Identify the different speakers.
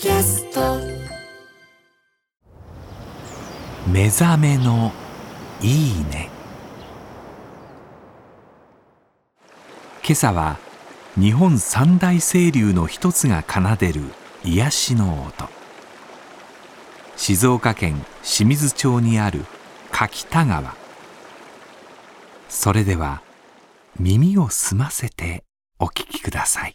Speaker 1: キャスト。目覚めのいいね。今朝は日本三大清流の一つが奏でる癒しの音。静岡県清水町にある柿田川。それでは耳を澄ませてお聴きください。